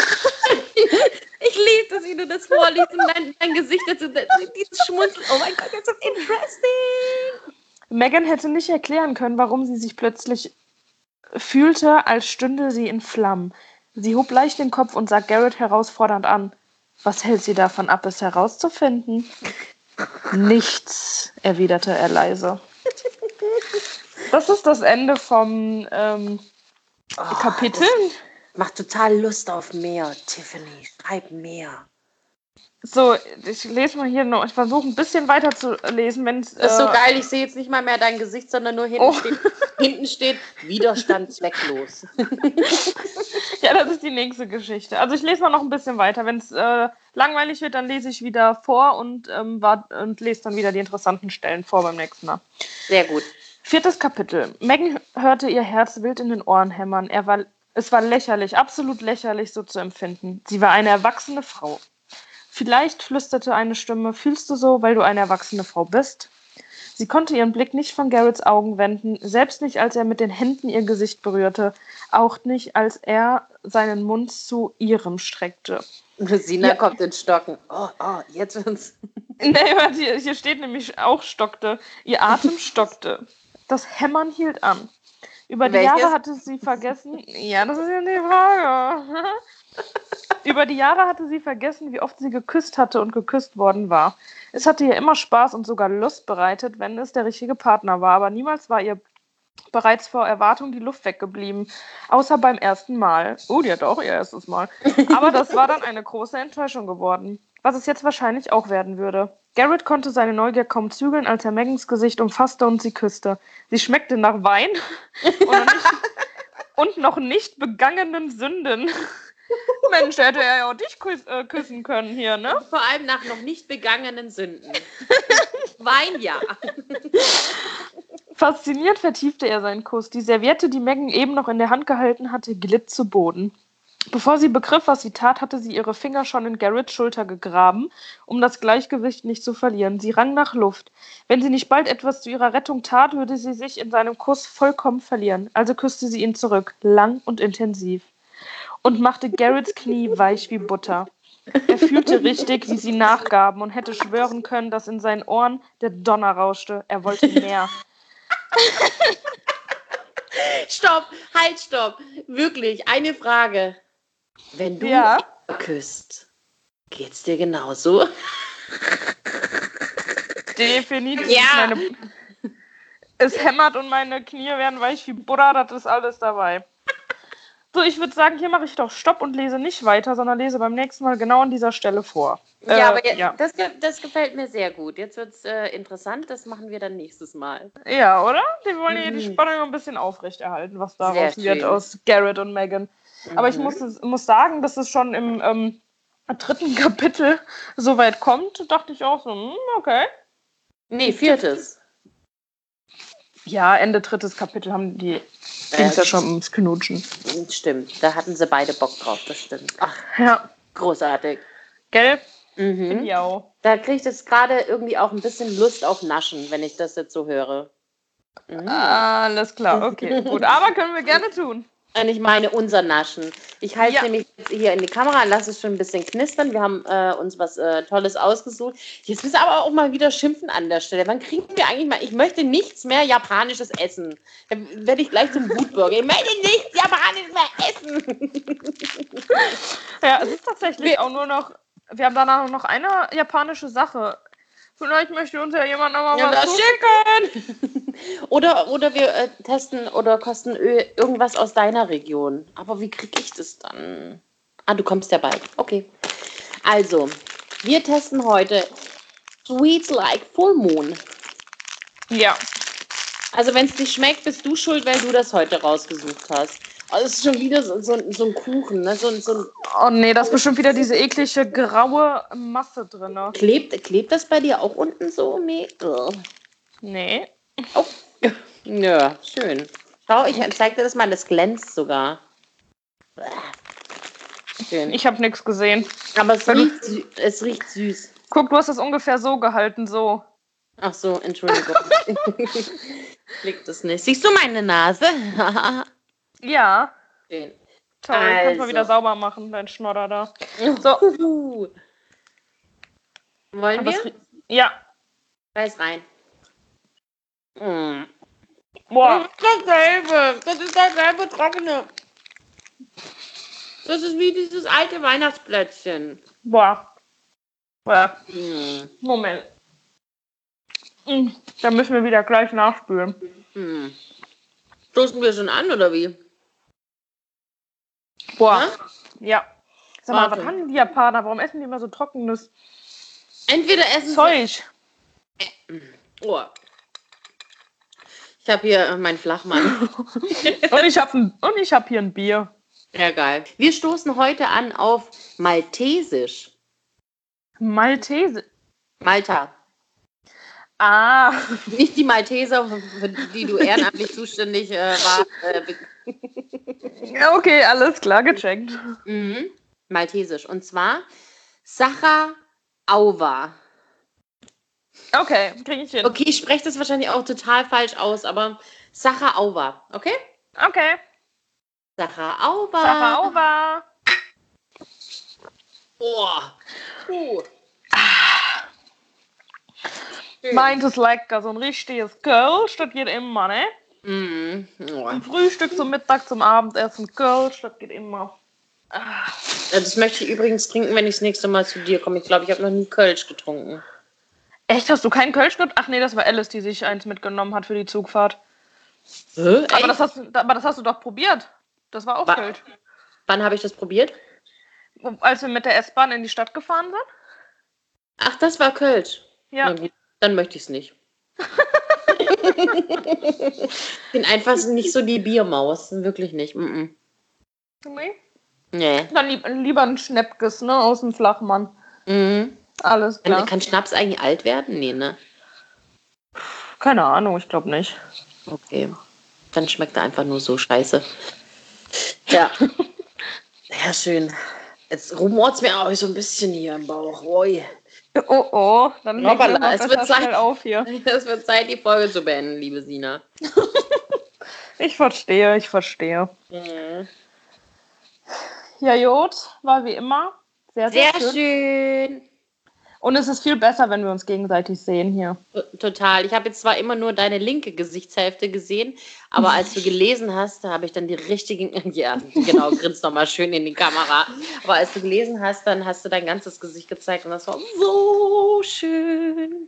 Ich liebe das, wie du das vorliest und dein, dein Gesicht dazu, dieses Schmunzeln. Oh mein Gott, that's so interesting. Megan hätte nicht erklären können, warum sie sich plötzlich fühlte, als stünde sie in Flammen. Sie hob leicht den Kopf und sah Garrett herausfordernd an. Was hält sie davon ab, es herauszufinden? Nichts, erwiderte er leise. Das ist das Ende vom ähm, Kapitel. Macht total Lust auf mehr, Tiffany. Schreib mehr. So, ich lese mal hier noch. Ich versuche ein bisschen weiter zu lesen, wenn es. Das ist so äh, geil, ich sehe jetzt nicht mal mehr dein Gesicht, sondern nur hinten, Oh. steht, hinten steht Widerstand zwecklos. Ja, das ist die nächste Geschichte. Also ich lese mal noch ein bisschen weiter. Wenn es äh, langweilig wird, dann lese ich wieder vor und, ähm, wart, und lese dann wieder die interessanten Stellen vor beim nächsten Mal. Sehr gut. Viertes Kapitel. Megan hörte ihr Herz wild in den Ohren hämmern. Er war, es war lächerlich, absolut lächerlich, so zu empfinden. Sie war eine erwachsene Frau. Vielleicht flüsterte eine Stimme, fühlst du so, weil du eine erwachsene Frau bist? Sie konnte ihren Blick nicht von Garretts Augen wenden, selbst nicht, als er mit den Händen ihr Gesicht berührte, auch nicht, als er seinen Mund zu ihrem streckte. Sina Ja. kommt ins Stocken. Oh, oh, jetzt wird's. Nee, warte, hier steht nämlich auch stockte. Ihr Atem stockte. Das Hämmern hielt an. Über die Welches? Jahre hatte sie vergessen. Ja, das ist ja die Frage. Über die Jahre hatte sie vergessen, wie oft sie geküsst hatte und geküsst worden war. Es hatte ihr immer Spaß und sogar Lust bereitet, wenn es der richtige Partner war, aber niemals war ihr bereits vor Erwartung die Luft weggeblieben. Außer beim ersten Mal. Oh, die hatte auch ihr erstes Mal. Aber das war dann eine große Enttäuschung geworden. Was es jetzt wahrscheinlich auch werden würde. Garrett konnte seine Neugier kaum zügeln, als er Megans Gesicht umfasste und sie küsste. Sie schmeckte nach Wein und noch nicht, und noch nicht begangenen Sünden. Mensch, hätte er ja auch dich küss, äh, küssen können hier, ne? Vor allem nach noch nicht begangenen Sünden. Wein ja. Fasziniert vertiefte er seinen Kuss. Die Serviette, die Megan eben noch in der Hand gehalten hatte, glitt zu Boden. Bevor sie begriff, was sie tat, hatte sie ihre Finger schon in Garretts Schulter gegraben, um das Gleichgewicht nicht zu verlieren. Sie rang nach Luft. Wenn sie nicht bald etwas zu ihrer Rettung tat, würde sie sich in seinem Kuss vollkommen verlieren. Also küsste sie ihn zurück, lang und intensiv. Und machte Garretts Knie weich wie Butter. Er fühlte richtig, wie sie nachgaben und hätte schwören können, dass in seinen Ohren der Donner rauschte. Er wollte mehr. Stopp, halt, stopp. Wirklich, eine Frage. Wenn du Ja. küsst, geht's dir genauso? Definitiv. Ja. Meine, es hämmert und meine Knie werden weich wie Buddha, das ist alles dabei. So, ich würde sagen, hier mache ich doch Stopp und lese nicht weiter, sondern lese beim nächsten Mal genau an dieser Stelle vor. Ja, Äh, aber jetzt, ja. Das, das gefällt mir sehr gut. Jetzt wird's äh, interessant. Das machen wir dann nächstes Mal. Ja, oder? Wir wollen hier die Mhm. Spannung ein bisschen aufrechterhalten, was daraus Sehr wird schön. aus Garrett und Megan. Aber ich Mhm. muss, es- muss sagen, dass es schon im ähm, dritten Kapitel so weit kommt, dachte ich auch so, hm, okay. Nee, viertes. Ja, Ende drittes Kapitel haben die ging es ja schon ums Knutschen. Stimmt, da hatten sie beide Bock drauf, das stimmt. Ach, Ja, großartig. gelb, Mhm. ja. Da kriege ich jetzt gerade irgendwie auch ein bisschen Lust auf Naschen, wenn ich das jetzt so höre. Mhm. Alles klar, okay, gut. Aber können wir gerne tun. Und ich meine unser Naschen. Ich halte Ja. nämlich jetzt hier in die Kamera, lasse es schon ein bisschen knistern. Wir haben äh, uns was äh, Tolles ausgesucht. Jetzt müssen wir aber auch mal wieder schimpfen an der Stelle. Wann kriegen wir eigentlich mal? Ich möchte nichts mehr Japanisches essen. Dann werde ich gleich zum Wutbürger. Ich möchte nichts Japanisches mehr essen. Ja, es ist tatsächlich Wir- auch nur noch. Wir haben danach noch eine japanische Sache. Vielleicht möchte uns ja jemand nochmal Ja, was das zuschicken. Oder, oder wir äh, testen oder kosten irgendwas aus deiner Region. Aber wie kriege ich das dann? Ah, du kommst ja bald. Okay. Also, wir testen heute Sweets Like Full Moon. Ja. Also, wenn es nicht schmeckt, bist du schuld, weil du das heute rausgesucht hast. Also, es ist schon wieder so, so, so ein Kuchen. Ne? So, so ein, Oh nee, da ist bestimmt wieder diese eklige graue Masse drin. klebt, klebt das bei dir auch unten so? Nee. Nee. Oh. Ja, schön. Schau, ich zeig dir das mal. Das glänzt sogar. Schön. Ich habe nichts gesehen. Aber es du- riecht, es riecht süß. Guck, du hast das ungefähr so gehalten, so. Ach so, Entschuldigung. Liegt es nicht. Siehst du meine Nase? Ja. Schön. Toll, kannst Also. mal wieder sauber machen, dein Schnodder da. So. Wollen wir? Ja. Reiß rein. Mm. Boah. Das ist dasselbe. Das ist dasselbe trockene. Das ist wie dieses alte Weihnachtsplätzchen. Boah. Boah. Mm. Moment. Mm, Da müssen wir wieder gleich nachspülen. Stoßen wir schon an, oder wie? Boah. Ja? Ja. Sag mal, Warte. was haben die Japaner? Warum essen die immer so trockenes Entweder essen sie Zeug? Oh. Ich habe hier äh, meinen Flachmann. Und ich habe hab hier ein Bier. Ja, geil. Wir stoßen heute an auf Maltesisch. Maltese. Malta. Ah, Nicht die Malteser, für die du ehrenamtlich zuständig äh, warst. Äh, ja, okay, alles klar, gecheckt. mhm. Maltesisch. Und zwar Sacha Auva. Okay, kriege ich hin. Okay, ich spreche das wahrscheinlich auch total falsch aus, aber Sacha Auva. Okay? Okay. Sacha Auva. Sache over. Oh. Puh. Meint es lecker, so ein richtiges Kölsch, das geht immer, ne? Mhm. Oh. Zum Frühstück, zum Mittag, zum Abendessen Kölsch, das geht immer. Ah, Das möchte ich übrigens trinken, wenn ich das nächste Mal zu dir komme. Ich glaube, ich habe noch nie Kölsch getrunken. Echt, hast du keinen Kölsch gehabt? Ach nee, das war Alice, die sich eins mitgenommen hat für die Zugfahrt. Hä? Aber das, hast, du- aber das hast du doch probiert. Das war auch Wa- Kölsch. Wann habe ich das probiert? Als wir mit der S-Bahn in die Stadt gefahren sind? Ach, das war Kölsch. Ja. Na gut, dann möchte ich es nicht. ich bin einfach nicht so die Biermaus. Wirklich nicht. Mm Nee. Nee. Dann lieb, lieber ein Schnäppkes, ne? Aus dem Flachmann. Mhm. Alles klar. Kann, kann Schnaps eigentlich alt werden? Nee, ne? Keine Ahnung, ich glaube nicht. Okay. Dann schmeckt er einfach nur so scheiße. Ja. Ja, schön. Jetzt rumort es mir auch so ein bisschen hier im Bauch. Oi. Oh oh, dann Hoppala, mal es wird Zeit. schnell auf hier. Es wird Zeit, die Folge zu beenden, liebe Sina. Ich verstehe, ich verstehe. Mhm. Ja, Jod, war wie immer sehr, sehr, Sehr schön. schön. Und es ist viel besser, wenn wir uns gegenseitig sehen hier. Total. Ich habe jetzt zwar immer nur deine linke Gesichtshälfte gesehen, aber als du gelesen hast, da habe ich dann die richtigen. Ja, genau, grinst nochmal schön in die Kamera. Aber als du gelesen hast, dann hast du dein ganzes Gesicht gezeigt und das war so schön.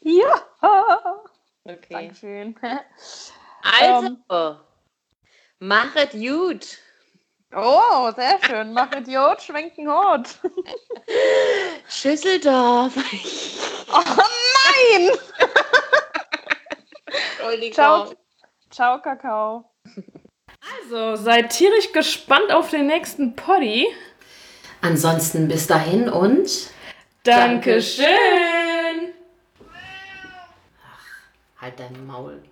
Ja. Okay. Dankeschön. Also, machet gut. Oh, sehr schön. Mach Idiot, schwenken Hut. Schüsseldorf. Oh nein! Entschuldigung. Ciao. Ciao, Kakao. Also, seid tierisch gespannt auf den nächsten Poddy. Ansonsten bis dahin und. Dankeschön. Halt dein Maul.